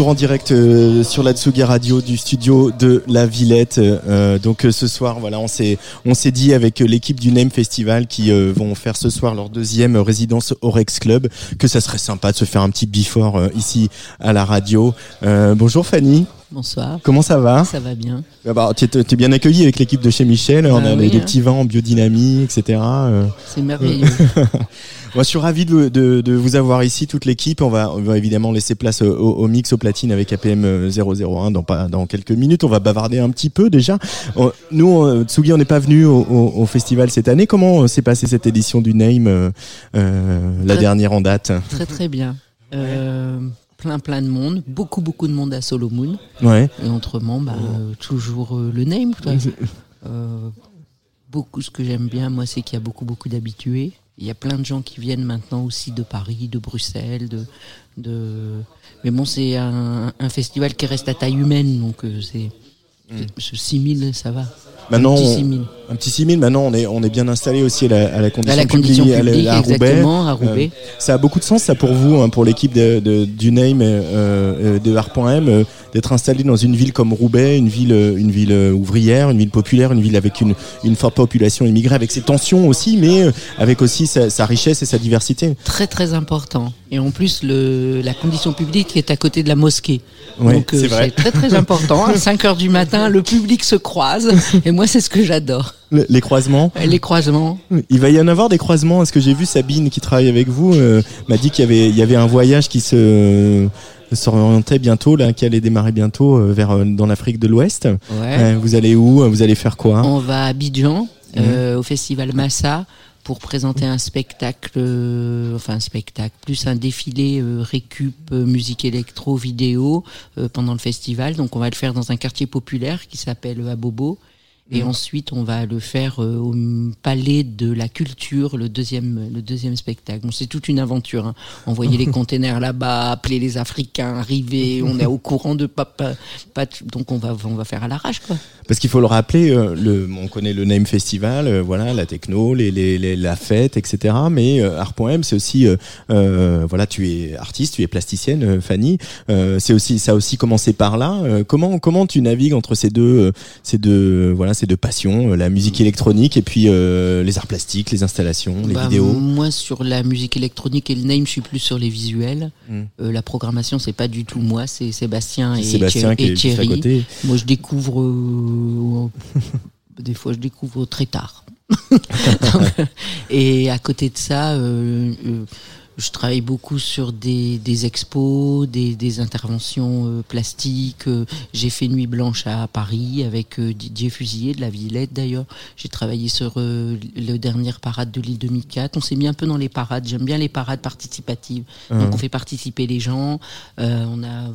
En direct euh, sur la Tsugi Radio du studio de la Villette. Euh, donc euh, ce soir, voilà, on s'est on s'est dit avec l'équipe du Name Festival qui vont faire ce soir leur deuxième résidence au Rex Club que ça serait sympa de se faire un petit before ici à la radio. Bonjour Fanny, Bonsoir. comment ça va Ça va bien. Ah bah, Tu es, bien accueilli avec l'équipe de chez Michel. on Bah a oui, des hein. petits vins en biodynamie, etc. Euh, C'est merveilleux. Moi, je suis ravi de, de, de vous avoir ici, toute l'équipe. On va, on va évidemment laisser place au, au mix, au platine avec APM 001 dans, pas, dans quelques minutes. On va bavarder un petit peu déjà. On- nous, on- Tsugi, on n'est pas venu au, au, au festival cette année. Comment euh, s'est passée cette édition du Name, euh, euh, la Très- dernière en date? Très très bien. Euh, plein plein de monde. Beaucoup beaucoup de monde à Solomon. Ouais. Et autrement, bah, euh, toujours euh, le name. quoi. Euh, beaucoup, ce que j'aime bien, moi, c'est qu'il y a beaucoup beaucoup d'habitués. Il y a plein de gens qui viennent maintenant aussi de Paris, de Bruxelles, de... de... Mais bon, c'est un, un festival qui reste à taille humaine, donc euh, c'est... Ce 6000, ça va. Maintenant, Un petit on- 6000. un petit 6000. Maintenant, on est, on est bien installé aussi à la, à la condition À la condition publique, à la- à Roubaix. exactement, à Roubaix. Euh, ça a beaucoup de sens, ça pour vous, hein, pour l'équipe de, de- du Name euh, euh, de Art.m, euh, d'être installé dans une ville comme Roubaix, une ville, une ville ouvrière, une ville populaire, une ville avec une, une forte population immigrée, avec ses tensions aussi, mais avec aussi sa, sa richesse et sa diversité. très très important. Et en plus, le, la condition publique est à côté de la mosquée. Ouais, Donc c'est très très important. À 5 heures du matin, le public se croise. Et moi, c'est ce que j'adore. Le- les croisements. Les croisements. Il va y en avoir des croisements. Est-ce que j'ai vu Sabine qui travaille avec vous euh, m'a dit qu'il y avait, il y avait un voyage qui se s'orientait bientôt là, qui allait démarrer bientôt euh, vers euh, dans l'Afrique de l'Ouest. Ouais. Euh, vous allez où Vous allez faire quoi On va à Abidjan, Mhm. euh, au festival Massa, pour présenter un spectacle, euh, enfin un spectacle, plus un défilé euh, récup, euh, musique électro, vidéo euh, pendant le festival. Donc on va le faire dans un quartier populaire qui s'appelle euh, Abobo. Et Mhm. ensuite, on va le faire euh, au Palais de la Culture, le deuxième, le deuxième spectacle. Bon, c'est toute une aventure. Hein. Envoyer les containers là-bas, appeler les Africains, arriver. On est au courant de pas, pas, pas- donc on va, on va faire à l'arrache, quoi. Parce qu'il faut le rappeler, euh, le, on connaît le Name Festival, euh, voilà, la techno, les, les, les- la fête, etc. Mais euh, Art.m, c'est aussi, euh, euh, voilà, tu es artiste, tu es plasticienne, euh, Fanny. Euh, c'est aussi, ça a aussi commencé par là. Euh, comment, comment tu navigues entre ces deux, euh, ces deux, voilà, ces deux passions, euh, la musique électronique et puis euh, les arts plastiques, les installations, les Bah, vidéos. Moi, sur la musique électronique et le name, je suis plus sur les visuels. Mm. Euh, la programmation, c'est pas du tout moi, c'est Sébastien et, Sébastien Thierry- qui est et juste à Thierry. côté. Moi, je découvre. euh, des fois, je découvre très tard. et à côté de ça, je travaille beaucoup sur des, des expos, des, des interventions euh, plastiques. Euh, J'ai fait Nuit Blanche à Paris avec euh, Didier Fusilier de la Villette d'ailleurs. J'ai travaillé sur euh, le dernière parade de l'île 2004. On s'est mis un peu dans les parades. J'aime bien les parades participatives. Donc on fait participer les gens. Euh, on a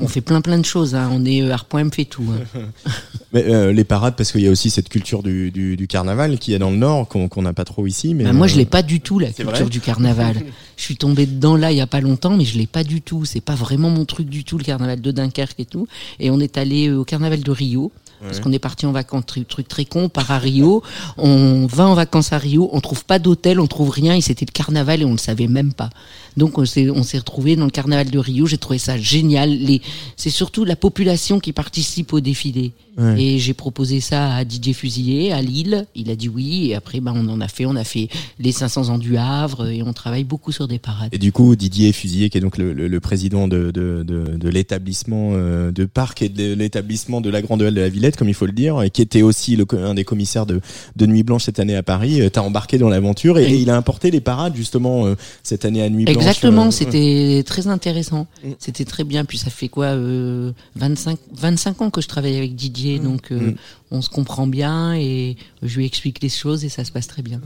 on fait plein plein de choses. Hein. On est euh, Art.m fait tout. hein. Mais, euh, les parades, parce qu'il y a aussi cette culture du, du, du carnaval qui est dans le Nord, qu'on n'a pas trop ici. Mais Bah, moi, euh, je l'ai pas du tout la culture du carnaval. je suis tombée dedans là il y a pas longtemps, mais je l'ai pas du tout. C'est pas vraiment mon truc du tout le carnaval de Dunkerque et tout. Et on est allé euh, au carnaval de Rio. Parce qu'on est parti en vacances, truc, truc très con, on part à Rio, on va en vacances à Rio, on trouve pas d'hôtel, on trouve rien, et c'était le carnaval et on le savait même pas. Donc on s'est, on s'est retrouvé dans le carnaval de Rio, j'ai trouvé ça génial. Les, c'est surtout la population qui participe au défilé. Ouais. Et j'ai proposé ça à Didier Fusilier à Lille, il a dit oui, et après bah, on en a fait, on a fait les 500 ans du Havre, et on travaille beaucoup sur des parades. Et du coup, Didier Fusilier, qui est donc le, le- le président de, de, de, de l'établissement euh, de parc et de l'établissement de la Grande Halle de la Villette, comme il faut le dire, et qui était aussi le, un des commissaires de, Nuit Blanche cette année à Paris, euh, t'as embarqué dans l'aventure et, Et- et il a importé les parades justement euh, cette année à Nuit Blanche. Exactement, euh, c'était très intéressant. Mm. C'était très bien. Puis ça fait quoi euh, 25, 25 ans que je travaille avec Didier, donc euh, Mm. on se comprend bien et je lui explique les choses et ça se passe très bien.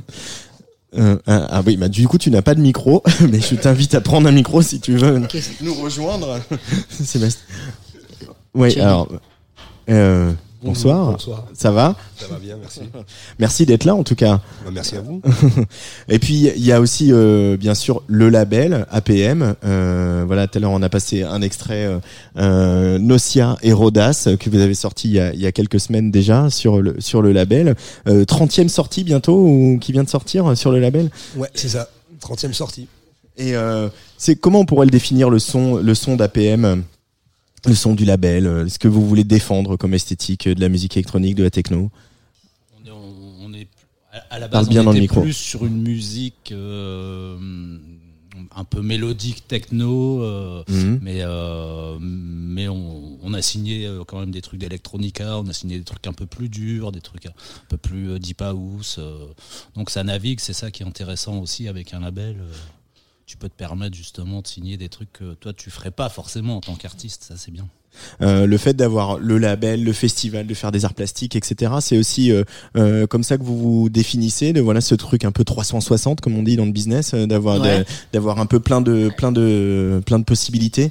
Euh, ah, ah oui, bah du coup tu n'as pas de micro, mais je t'invite à prendre un micro si tu veux nous rejoindre. Sébastien. Oui, alors. euh, bonsoir. Bonsoir. Ça va? Ça va bien, merci. Merci d'être là en tout cas. Bah, merci à vous. Et puis il y a aussi euh, bien sûr le label APM. Euh, voilà, tout à l'heure on a passé un extrait euh, euh, Nocia et Rodas euh, que vous avez sorti il y a, il y a quelques semaines déjà sur le sur le label. Euh, 30e sortie bientôt ou qui vient de sortir sur le label? Ouais, c'est ça. 30e sortie. Et euh, c'est comment on pourrait le définir le son le son d'APM le son du label, euh, ce que vous voulez défendre comme esthétique euh, de la musique électronique, de la techno. On est, on- est- à- la Parle base, bien on dans le était micro. plus sur une musique euh, un peu mélodique, techno. euh, Mhm. Mais, euh, mais on, on a signé quand même des trucs d'electronica, on a signé des trucs un peu plus durs, des trucs un peu plus deep house. donc ça navigue, c'est ça qui est intéressant aussi avec un label. Tu peux te permettre justement de signer des trucs que toi tu ferais pas forcément en tant qu'artiste, ça c'est bien. Euh, le fait d'avoir le label, le festival, de faire des arts plastiques, etc. C'est aussi euh, euh, comme ça que vous vous définissez, de voilà ce truc un peu 360 comme on dit dans le business, euh, d'avoir Ouais. d'avoir un peu plein de plein de plein de possibilités.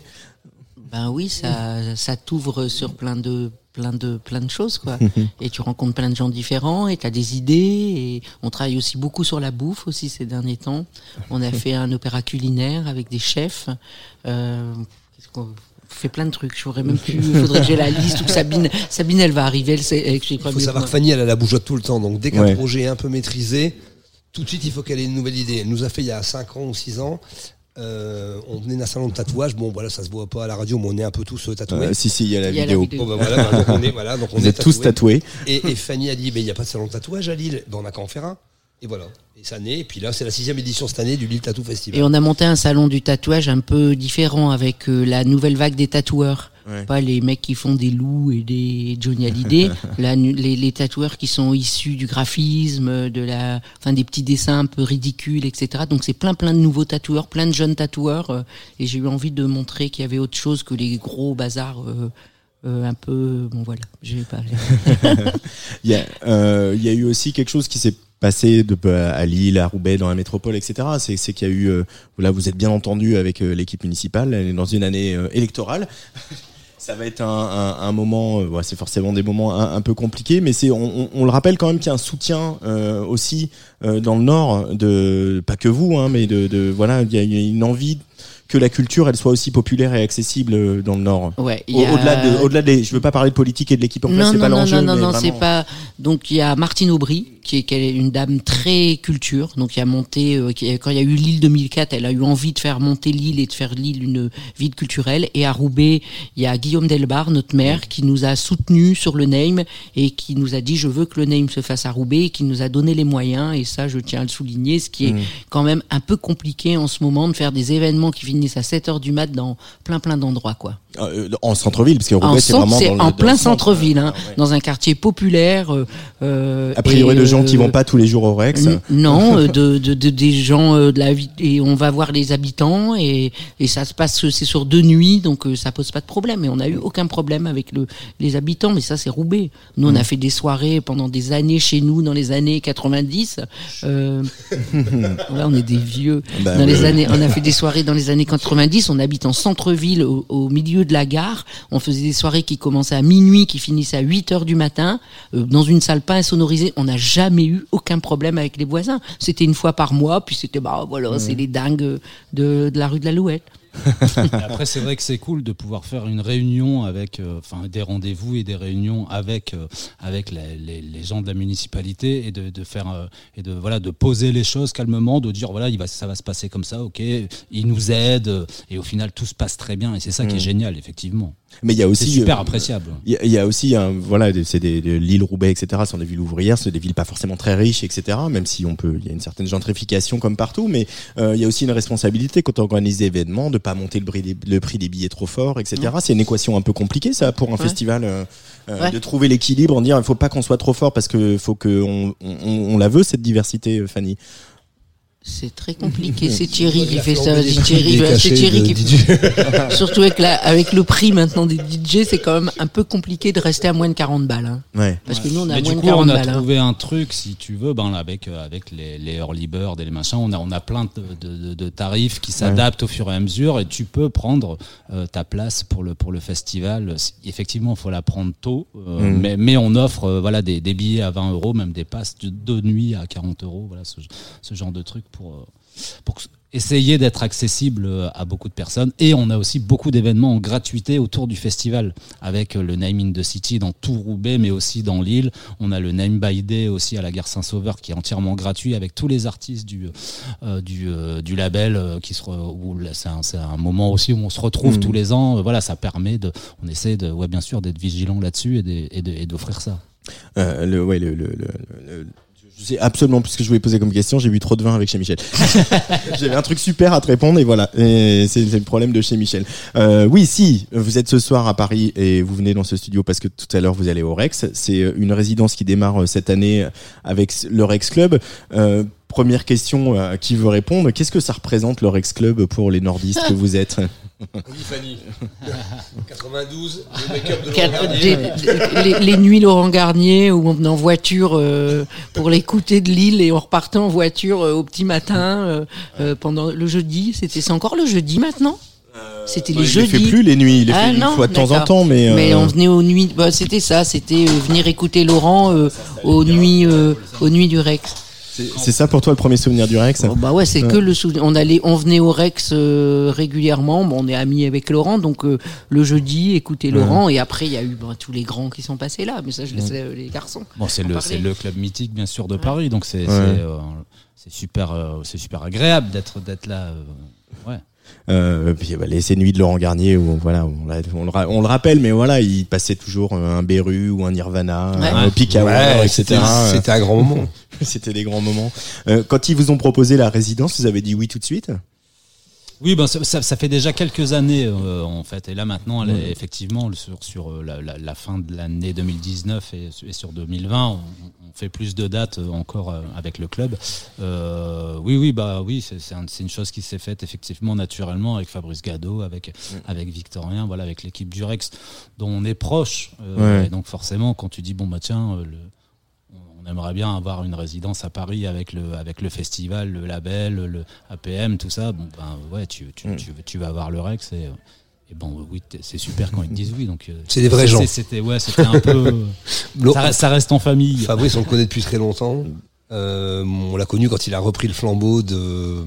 Ben oui, ça, ça t'ouvre sur plein de, plein de, plein de choses, quoi. et tu rencontres plein de gens différents et tu as des idées. Et on travaille aussi beaucoup sur la bouffe aussi ces derniers temps. On a fait un opéra culinaire avec des chefs. Euh, fait plein de trucs. Je pourrais même plus. Il faudrait que j'ai la liste ou que Sabine, Sabine, elle va arriver. Elle sait, elle Il faut savoir que Fanny, elle a la bougeotte tout le temps. Donc, dès qu'un Ouais. projet est un peu maîtrisé, tout de suite, il faut qu'elle ait une nouvelle idée. Elle nous a fait il y a 5 ans ou 6 ans. Euh, on venait d'un salon de tatouage. Bon, voilà, ça se voit pas à la radio, mais on est un peu tous euh, tatoués. Euh, si si, il y a la a vidéo. vidéo. Bon, voilà, bah, donc on est, voilà, donc on Vous est êtes tous tatoués. Et, et Fanny a dit, mais il n'y a pas de salon de tatouage à Lille. Ben, on n'a qu'à en faire un. Et voilà. Et ça naît. Et puis là, c'est la sixième édition cette année du Lille Tattoo Festival. Et on a monté un salon du tatouage un peu différent avec euh, la nouvelle vague des tatoueurs. Ouais. Pas les mecs qui font des loups et des Johnny Hallyday, la les, les tatoueurs qui sont issus du graphisme, de la, enfin des petits dessins un peu ridicules, etc. Donc c'est plein plein de nouveaux tatoueurs, plein de jeunes tatoueurs, euh, et j'ai eu envie de montrer qu'il y avait autre chose que les gros bazars. euh, euh, un peu bon voilà je vais pas Il y a il y a eu aussi quelque chose qui s'est passé de, à Lille, à Roubaix, dans la métropole, etc. C'est c'est qu'il y a eu euh, là vous êtes bien entendu avec euh, l'équipe municipale elle est dans une année euh, électorale. Ça va être un, moment, euh, c'est forcément des moments un, peu compliqués, mais c'est, on, on- on le rappelle quand même qu'il y a un soutien euh, aussi euh, dans le Nord de pas que vous, hein, mais de, de voilà, il y a une envie que la culture elle soit aussi populaire et accessible euh, dans le Nord. ouais a- Au-delà de, au-delà des, je veux pas parler de politique et de l'équipe en place, non, c'est non, pas non, l'enjeu. non, non, non, vraiment- c'est pas. Donc il y a Martine Aubry qui est, qui est une dame très culture. Donc il a monté euh, qui- quand il y a eu Lille 2004, elle a eu envie de faire monter Lille et de faire Lille une ville culturelle. Et à Roubaix, il y a Guillaume Delbar, notre maire, qui nous a soutenus sur le name et qui nous a dit je veux que le name se fasse à Roubaix et qui nous a donné les moyens. Et ça, je tiens à le souligner, ce qui est quand même un peu compliqué en ce moment de faire des événements qui finissent à 7 heures du mat dans plein plein d'endroits quoi. Euh, en centre-ville, parce que En, Roubaix, c'est vraiment dans le, en plein le centre. centre-ville, hein, Ah, ouais. dans un quartier populaire. euh, euh, A priori, et, de gens qui euh, vont pas tous les jours au Rex. Non, euh, de, de, de- des gens euh, de la et on va voir les habitants et, et ça se passe c'est sur deux nuits donc euh, ça pose pas de problème et on a eu aucun problème avec le les habitants mais ça c'est Roubaix. Nous Mm. on a fait des soirées pendant des années chez nous dans les années 90. Euh, ouais, on est des vieux. Bah dans les années, on a fait des soirées dans les années 90. On habite en centre-ville, au, au milieu de la gare. On faisait des soirées qui commençaient à minuit, qui finissaient à 8 heures du matin, euh, dans une salle pas insonorisée. On n'a jamais eu aucun problème avec les voisins. C'était une fois par mois, puis c'était bah voilà, c'est les dingues de, de la rue de l'Alouette. Et après, c'est vrai que c'est cool de pouvoir faire une réunion avec, euh, enfin, des rendez-vous et des réunions avec euh, avec les, les, les gens de la municipalité et de, de faire euh, et de voilà de poser les choses calmement, de dire voilà, il va ça va se passer comme ça, ok, ils nous aident et au final tout se passe très bien et c'est ça qui est génial effectivement. Mais il y a aussi super euh, appréciable. Il y, a- il y a aussi, un, voilà, des- c'est des, des Lille, Roubaix, etc. sont des villes ouvrières, c'est des villes pas forcément très riches, etc. Même si on peut, il y a une certaine gentrification comme partout, mais euh, il y a aussi une responsabilité quand on organise des événements de pas monter le prix des, le prix des billets trop fort, etc. C'est une équation un peu compliquée ça pour un Ouais. festival, euh, Ouais. de trouver l'équilibre, en dire il faut pas qu'on soit trop fort parce que faut que on, on, on la veut cette diversité, Fanny. C'est très compliqué. C'est Thierry qui fait ça. C'est Thierry, cachets Thierry qui. Surtout avec, la, avec le prix maintenant des DJ, c'est quand même un peu compliqué de rester à moins de 40 balles. hein. Ouais. Parce que nous, on a Mais moins du de coup, 40 on a balles. hein. trouvé un truc, si tu veux, ben, là, avec, euh, avec les, les early bird et les machins, on a, on a plein de, de, de- tarifs qui s'adaptent au fur et à mesure et tu peux prendre euh, ta place pour le, pour le festival. Effectivement, il faut la prendre tôt, euh, Mhm. mais, mais on offre euh, voilà, des, des billets à 20 euros, même des passes de nuits à 40 euros, voilà, ce, ce genre de truc pour, euh, pour essayer d'être accessible euh, à beaucoup de personnes. Et on a aussi beaucoup d'événements en gratuité autour du festival, avec euh, le Name in the City dans tout Roubaix, mais aussi dans Lille. On a le Name by Day aussi à la gare Saint-Sauveur, qui est entièrement gratuit, avec tous les artistes du, euh, du, euh, du label, euh, qui se c'est un, moment aussi où on se retrouve Mhm. tous les ans. Voilà, ça permet de, on essaie de, ouais, bien sûr, d'être vigilant là-dessus et d'offrir ça. Euh, le, ouais, le- je sais absolument plus ce que je voulais poser comme question. J'ai bu trop de vin avec chez Michel. J'avais un truc super à te répondre et voilà. C'est le problème de chez Michel. Euh, oui, si vous êtes ce soir à Paris et vous venez dans ce studio parce que tout à l'heure vous allez au Rex, c'est une résidence qui démarre euh, cette année avec le Rex Club. Euh, première question à qui veut répondre. Qu'est-ce que ça représente le Rex Club pour les nordistes que vous êtes? Oui, Fanny. 92, le make-up de Quel- Laurent Garnier. les, les- les nuits Laurent Garnier où on venait en voiture euh, pour l'écouter de Lille et on repartait en voiture euh, au petit matin euh, euh, pendant le jeudi. C'était c'est encore le jeudi maintenant? C'était les Il les fait jeudis. plus les nuits. Il les Ah, fait une non, fois de temps en temps, mais. euh, Mais on venait aux nuits. Bah, c'était ça. C'était euh, venir écouter Laurent euh, aux nuits euh, aux nuits du Rex. C'est- ça pour toi le premier souvenir du Rex Oh, bah ouais, c'est Ouais. que le souvenir. On allait, on venait au Rex euh, régulièrement. Bon, on est amis avec Laurent, donc euh, le jeudi, écouter Laurent. Et après, il y a eu bah, tous les grands qui sont passés là. Mais ça, je laisse euh, les garçons. Bon, c'est le, le club mythique, bien sûr, de Paris, donc c'est Ouais. c'est, euh, c'est super, euh, c'est super agréable d'être d'être là. euh, ouais. Euh, puis bah, les ces nuits de Laurent Garnier où voilà on, le, ra- on le rappelle mais voilà il passait toujours euh, un Beru ou un Nirvana Ouais. un Ouais, etc c'était c'était un grand moment. c'était des grands moments Euh, quand ils vous ont proposé la résidence vous avez dit oui tout de suite Oui, ben ça, ça- ça fait déjà quelques années euh, en fait, et là maintenant, elle est effectivement sur, sur euh, la, la- la fin de l'année 2019 et, et sur 2020, on, on fait plus de dates encore avec le club. Euh, oui, oui, bah oui, c'est c'est un- c'est une chose qui s'est faite effectivement naturellement avec Fabrice Gado, avec avec Victorien, voilà, avec l'équipe du Rex, dont on est proche. Euh, Ouais. et donc forcément, quand tu dis bon bah tiens, le, on aimerait bien avoir une résidence à Paris avec le, avec le festival, le label, le APM, tout ça. Bon, ben ouais, tu, tu, Mm. tu, tu vas avoir le Rex et, et bon, oui, c'est super quand ils te disent oui. Donc, euh, C'est des vrais gens. C'était, ouais, c'était un peu. Ça, reste, ça reste en famille. Fabrice, on le connaît depuis très longtemps. Euh, on l'a connu quand il a repris le flambeau de,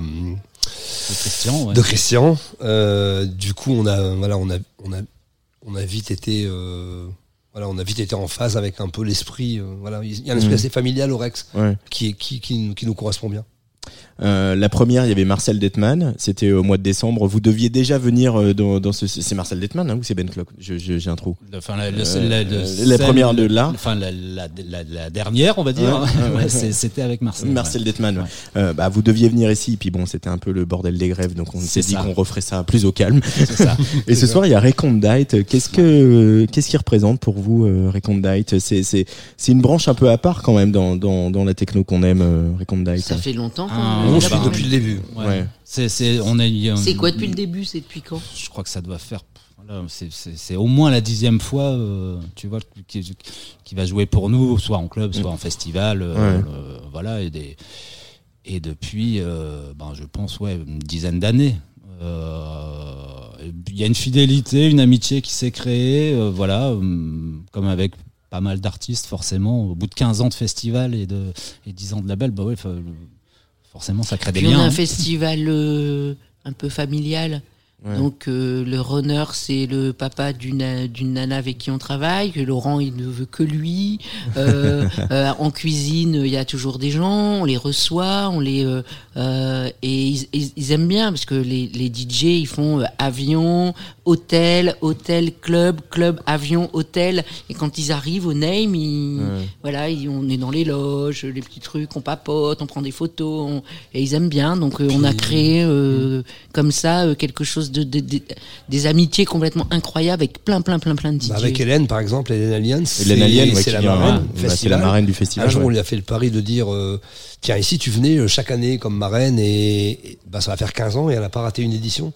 Christian, ouais. de Christian. Euh, du coup, on a, voilà, on a, on a, on a vite été, euh, voilà, on a vite été en phase avec un peu l'esprit. euh, voilà, il y a un esprit Mhm. assez familial au Rex ouais. qui, est- qui, qui, qui nous correspond bien. Euh, la première il y avait Marcel Detman c'était au mois de décembre vous deviez déjà venir euh, dans, dans ce c'est Marcel Detman hein, ou c'est Ben Clock? Je- je- j'ai un trou Enfin, la, la- Euh, la- euh, celle- la première de là. Enfin, la, la, la- la dernière, on va dire. Ouais, ouais, ouais. c'est- C'était avec Marcel. Marcel ouais. Detman. ouais. Ouais. Euh, bah, vous deviez venir ici, puis bon, c'était un peu le bordel des grèves, donc on s'est dit qu'on referait ça plus au calme. C'est ça. Et ce soir, il y a Recondite. Qu'est-ce que, euh, qu'est-ce qui représente pour vous euh, Recondite C'est, c'est, c'est une branche un peu à part quand même dans, dans, dans la techno qu'on aime, euh, Recondite. Ça fait longtemps qu'on Ah, on suit depuis le début. Ouais. Ouais. C'est, quoi depuis le début C'est depuis quand? Je crois que ça doit faire. c'est, c'est- c'est au moins la dixième fois, euh, tu vois, qui, qui va jouer pour nous, soit en club, soit en festival. euh, Ouais. euh, voilà, et, des, et depuis, euh, ben, je pense, ouais, une dizaine d'années. Euh, Il y a une fidélité, une amitié qui s'est créée, euh, voilà, hum, comme avec pas mal d'artistes, forcément. Au bout de 15 ans de festival et, de, et 10 ans de label, bah ouais, forcément, ça crée des Puis on liens. a un hein. festival euh, un peu familial. Ouais. Donc euh, le runner c'est le papa d'une d'une nana avec qui on travaille. Laurent il ne veut que lui. Euh, euh, en cuisine il y a toujours des gens, on les reçoit, on les euh, euh, et ils, ils- ils aiment bien parce que les, les DJ ils font euh, avion, hôtel, hôtel, club, club, avion, hôtel. Et quand ils arrivent au name, ils, Ouais. voilà, ils- on est dans les loges, les petits trucs, on papote, on prend des photos, on- et ils aiment bien. Donc on a créé euh, comme ça euh, quelque chose de, de- de- des amitiés complètement incroyables avec plein plein plein plein de DJ. Bah, avec Hélène, par exemple, Hélène Alliance, Hélène ouais, c'est la marraine du bah, c'est festival. la marraine du festival. Un jour, ouais. on lui a fait le pari de dire euh, Tiens, ici, tu venais euh, chaque année comme marraine et, et, bah, ça va faire 15 ans et elle n'a pas raté une édition.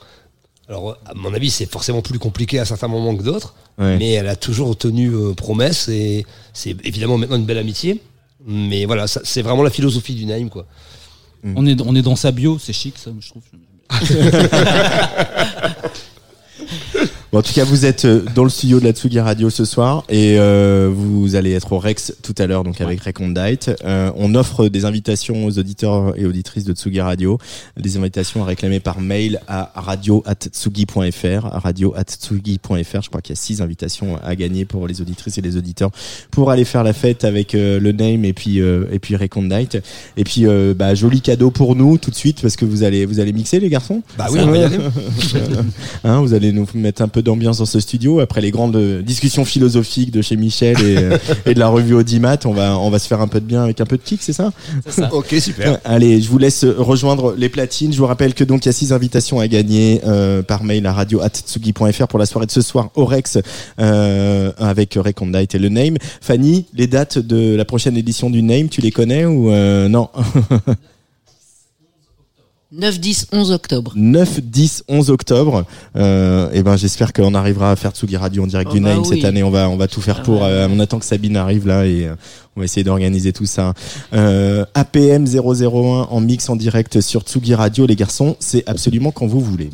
Alors, à mon avis, c'est forcément plus compliqué à certains moments que d'autres, Ouais. mais elle a toujours tenu euh, promesse et c'est évidemment maintenant une belle amitié. Mais voilà, ça- c'est vraiment la philosophie du Naïm, quoi. On est, on est dans sa bio, c'est chic, ça, je trouve. Bon, en tout cas, vous êtes euh, dans le studio de la Tsugi Radio ce soir et euh, vous allez être au Rex tout à l'heure, donc avec Recondite. Euh, on offre des invitations aux auditeurs et auditrices de Tsugi Radio, des invitations à réclamer par mail à radio@tsugi.fr, radio@tsugi.fr. Je crois qu'il y a six invitations à gagner pour les auditrices et les auditeurs pour aller faire la fête avec euh, le Name et puis euh, et puis Recondite. Et puis euh, bah, joli cadeau pour nous tout de suite parce que vous allez vous allez mixer les garçons? Bah oui, on va y aller. Hein, vous allez nous mettre un peu d'ambiance dans ce studio après les grandes discussions philosophiques de chez Michel et, euh, et de la revue Audimat. On va on va se faire un peu de bien avec un peu de kick, c'est ça ok, super. Allez, je vous laisse rejoindre les platines. Je vous rappelle que donc il y a six invitations à gagner euh, par mail à radio@tsugi.fr pour la soirée de ce soir au Rex euh, avec Recondite et le Name. Fanny, les dates de la prochaine édition du Name, tu les connais ou euh, non? 9, 10, 11 octobre. 9, 10, 11 octobre. Euh, et ben j'espère qu'on arrivera à faire Tsugi Radio en direct Oh du bah Name oui. cette année. On va on va tout faire Ah pour. ouais. euh, on attend que Sabine arrive là et euh, on va essayer d'organiser tout ça. Euh, APM 001 en mix en direct sur Tsugi Radio, les garçons. C'est absolument quand vous voulez.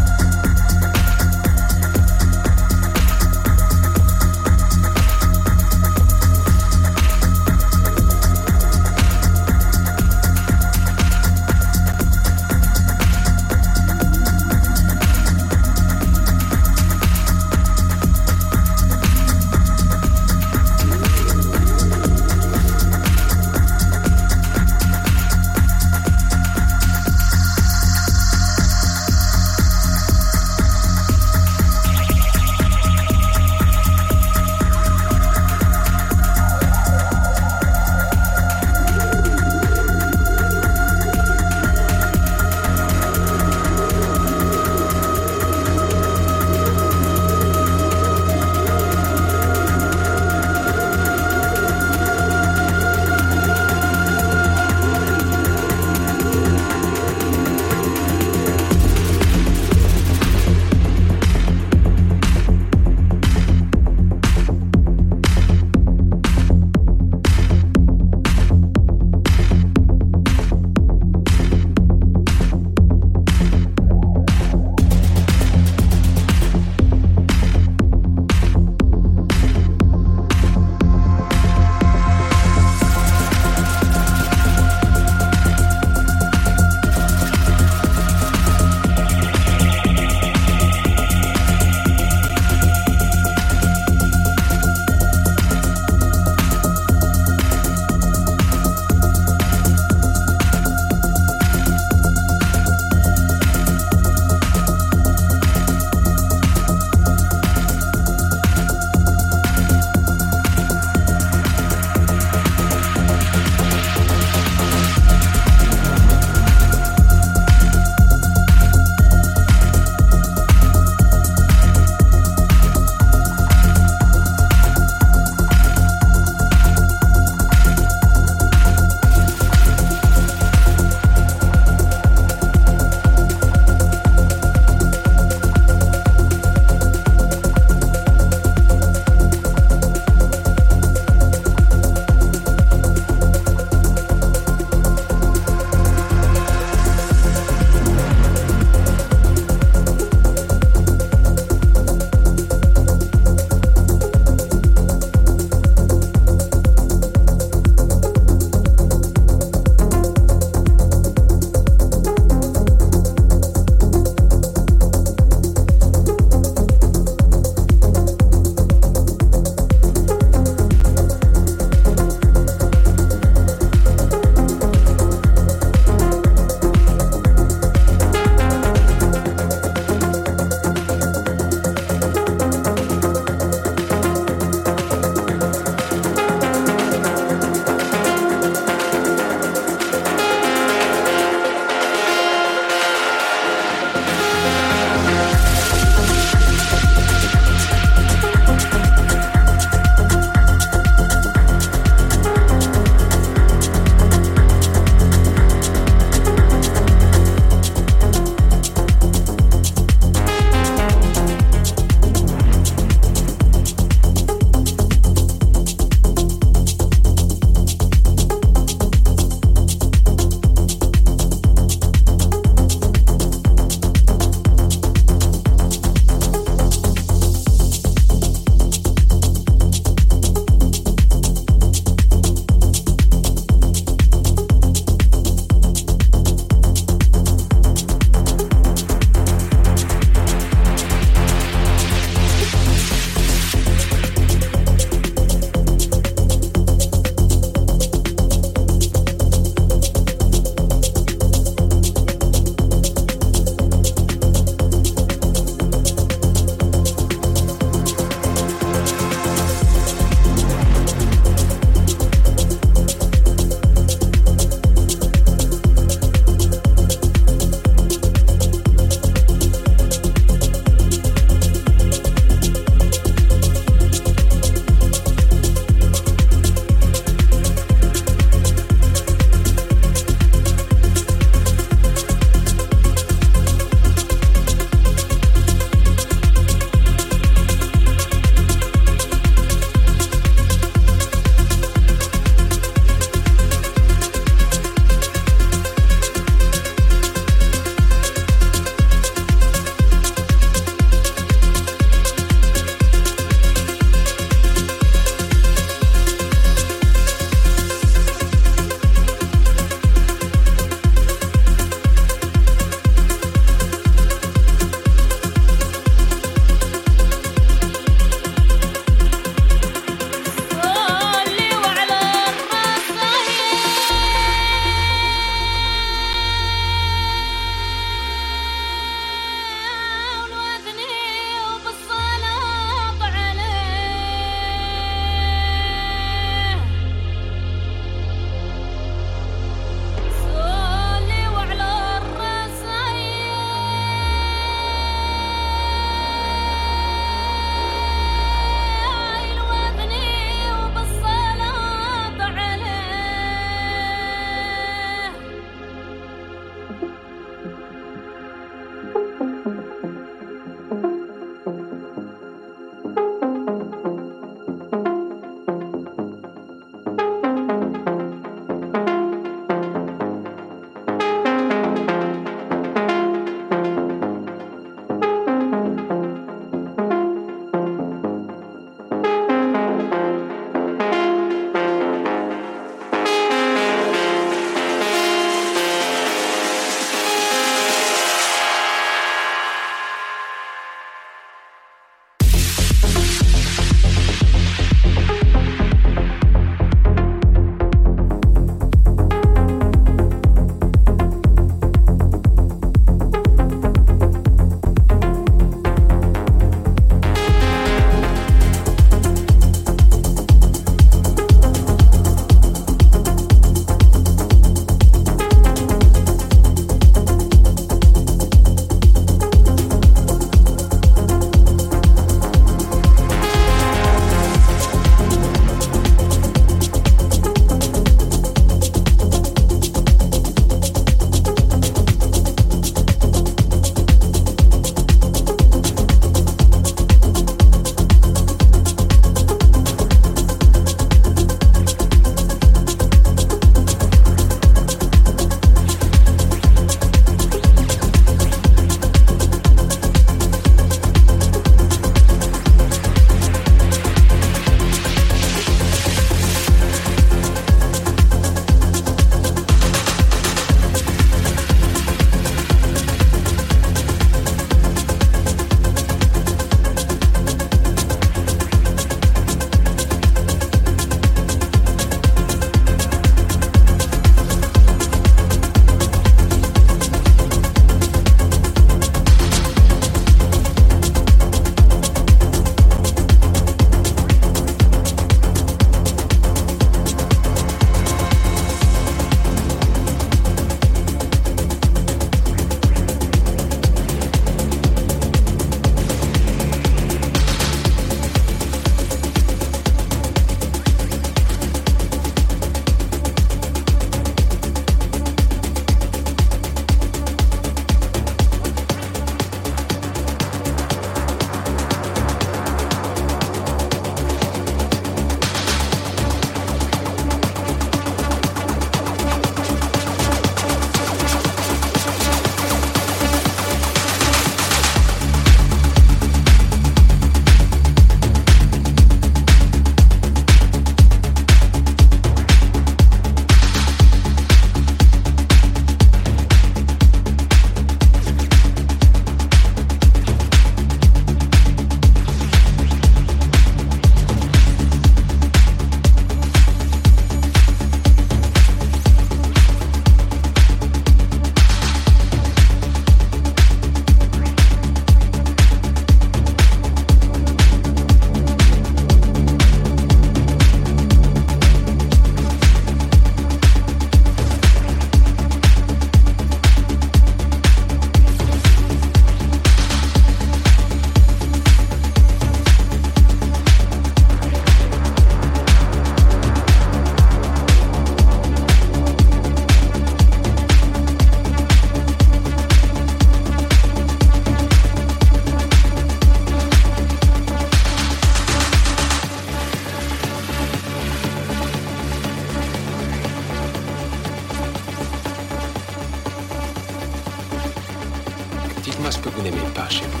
vous n'aimez pas chez vous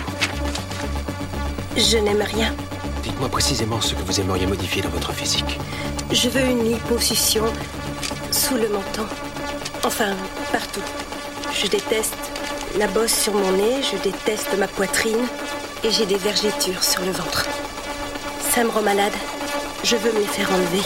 Je n'aime rien. Dites-moi précisément ce que vous aimeriez modifier dans votre physique. Je veux une liposuction sous le menton. Enfin, partout. Je déteste la bosse sur mon nez, je déteste ma poitrine et j'ai des vergetures sur le ventre. Ça me rend malade. Je veux me les faire enlever.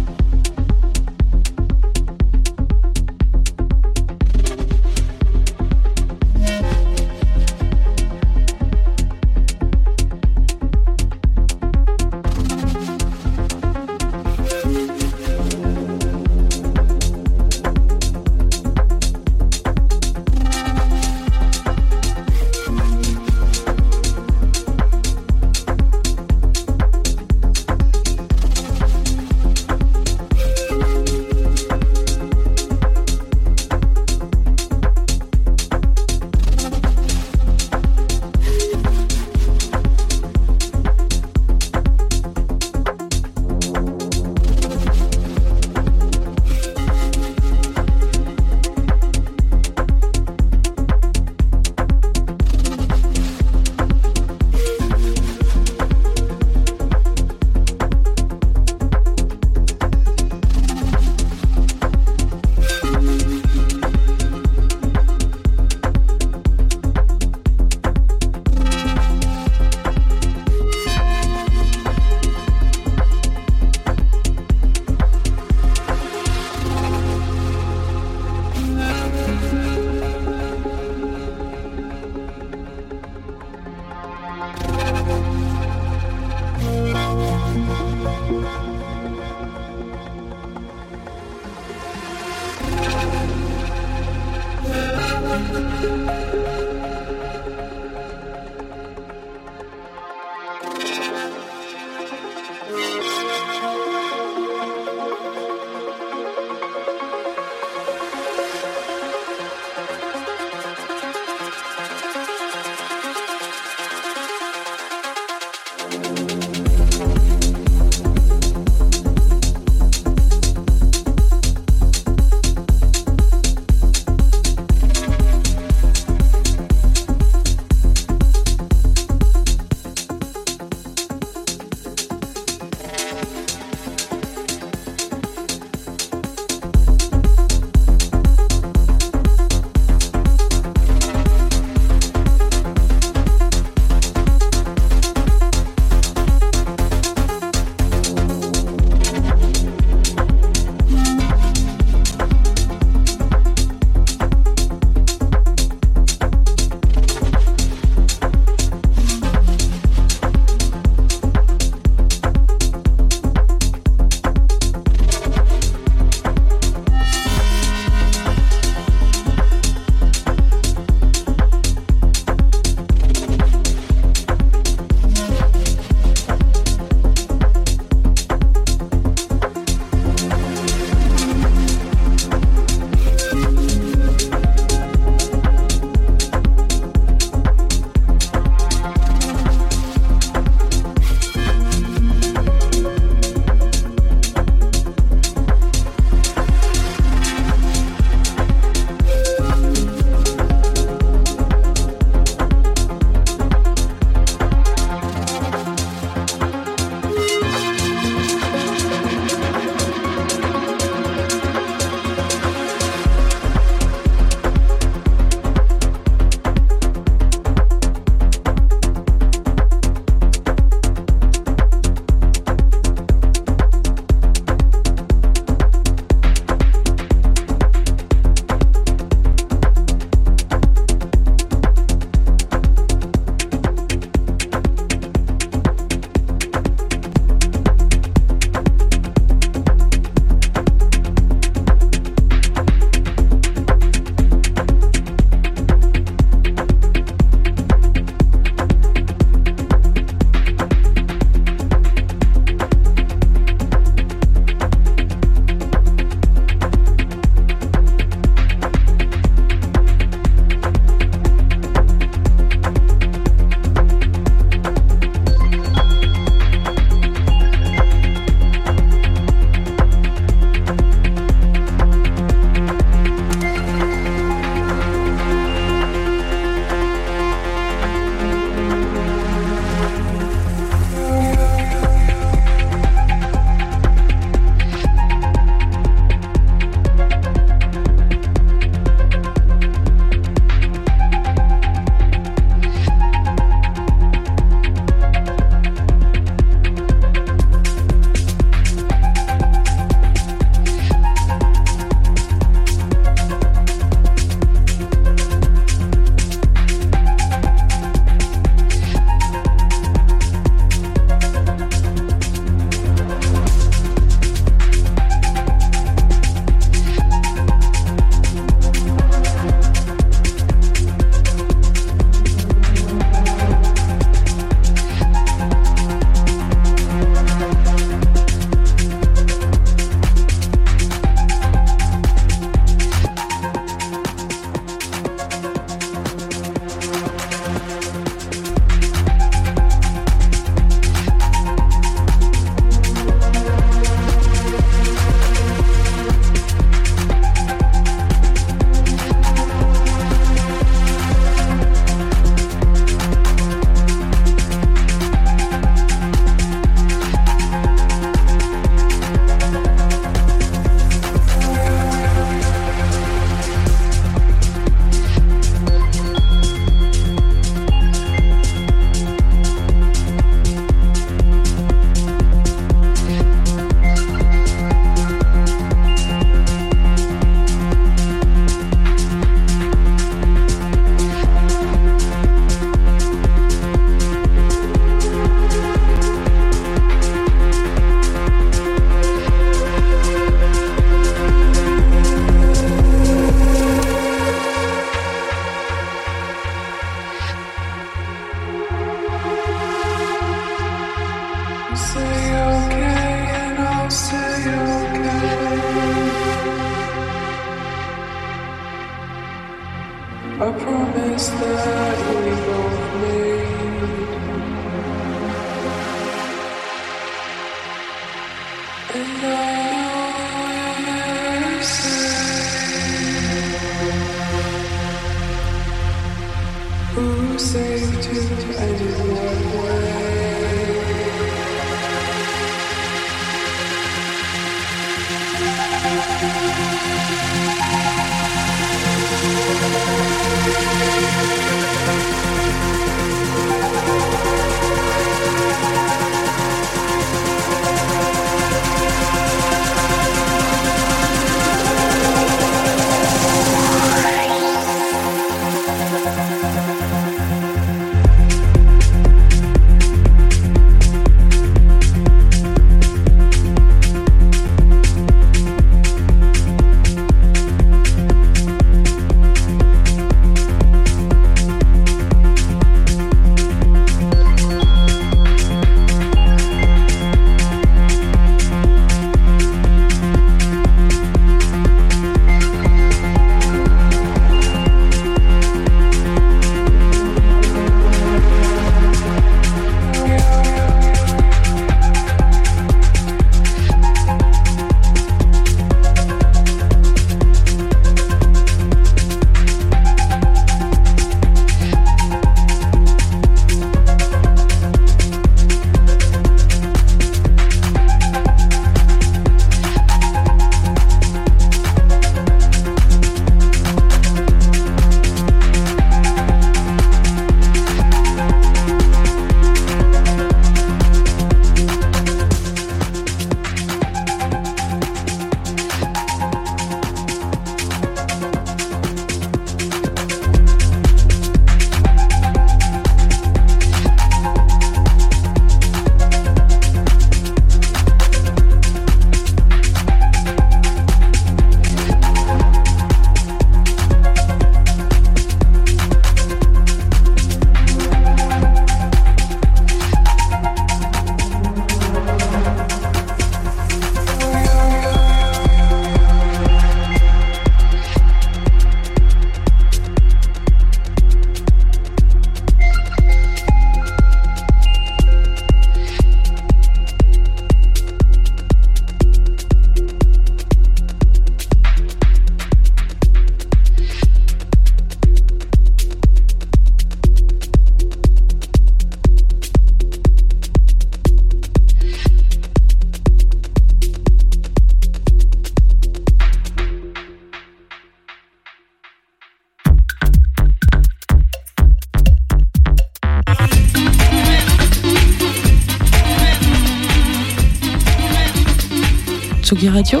Radio,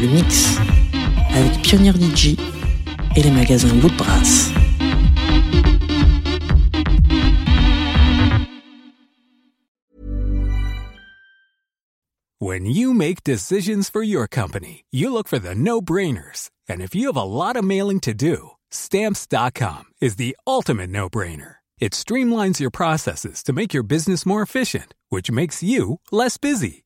le mix avec Pionnier DJ et les magasins Woodbrass. When you make decisions for your company, you look for the no-brainers. And if you have a lot of mailing to do, stamps.com is the ultimate no-brainer. It streamlines your processes to make your business more efficient, which makes you less busy.